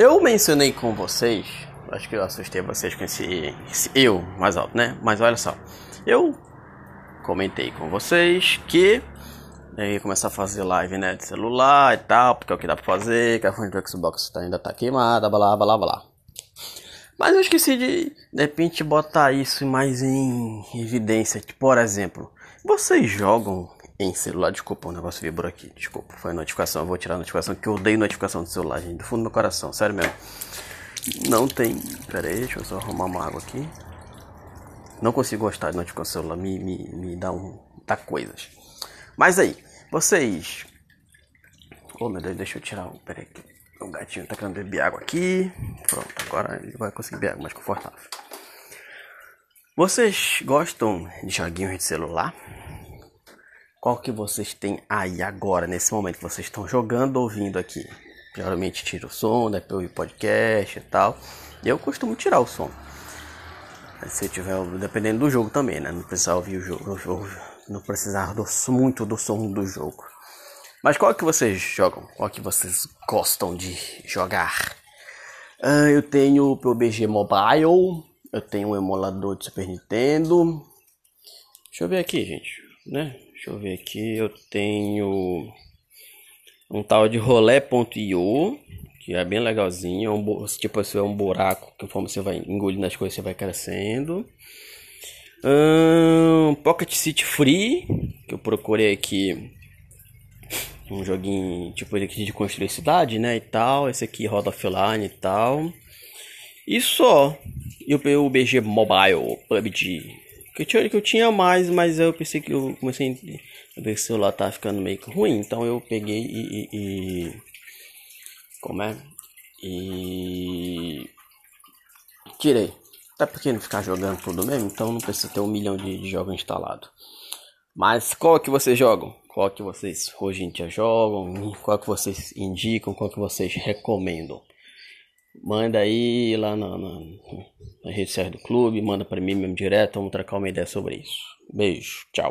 Eu mencionei com vocês, acho que eu assustei vocês com esse, esse eu mais alto, né? Mas olha só, eu comentei com vocês que eu ia começar a fazer live né, de celular e tal, porque é o que dá pra fazer, que a fonte do Xbox ainda tá queimada, blá blá blá blá. Mas eu esqueci de, de repente, botar isso mais em evidência. Tipo, por exemplo, vocês jogam em celular? Desculpa, o negócio vibrou aqui. Desculpa, foi notificação. Eu vou tirar a notificação, que eu odeio notificação do celular, gente. Do fundo do meu coração, sério mesmo. Não tem. Pera aí, deixa eu só arrumar uma água aqui. Não consigo gostar de notificação do celular, me, me, me dá um. dá coisas. Mas aí, vocês. Oh meu Deus, deixa eu tirar o. Pera aí. O gatinho tá querendo beber água aqui. Pronto, agora ele vai conseguir beber água mais confortável. Vocês gostam de joguinhos de celular? Qual que vocês têm aí agora, nesse momento que vocês estão jogando ouvindo aqui? Geralmente tira o som, né? Pra ouvir podcast e tal. Eu costumo tirar o som. Se tiver, dependendo do jogo também, né? Não precisar ouvir o jogo, não precisar do, muito do som do jogo. Mas qual que vocês jogam? Qual que vocês gostam de jogar? Uh, eu tenho o PUBG Mobile, eu tenho um emulador de Super Nintendo. Deixa eu ver aqui, gente, né? Deixa eu ver aqui, eu tenho um tal de rolé.io, que é bem legalzinho, é um, tipo assim, é um buraco, conforme você vai engolindo as coisas, você vai crescendo. Um, Pocket City Free, que eu procurei aqui um joguinho tipo aqui de construir cidade, né, e tal. Esse aqui roda offline e tal. E só. E o BG Mobile, PUBG, que eu, tinha, que eu tinha mais, mas eu pensei que eu comecei a ver que o celular tá ficando meio ruim. Então eu peguei e, e, e. Como é? E. Tirei. Até porque não ficar jogando tudo mesmo, então não precisa ter um milhão de, de jogos instalados. Mas qual que vocês jogam? Qual que vocês hoje em dia jogam? Qual que vocês indicam? Qual que vocês recomendam? Manda aí lá na, na, na rede social do clube, manda para mim mesmo direto, vamos trocar uma ideia sobre isso. Beijo, tchau.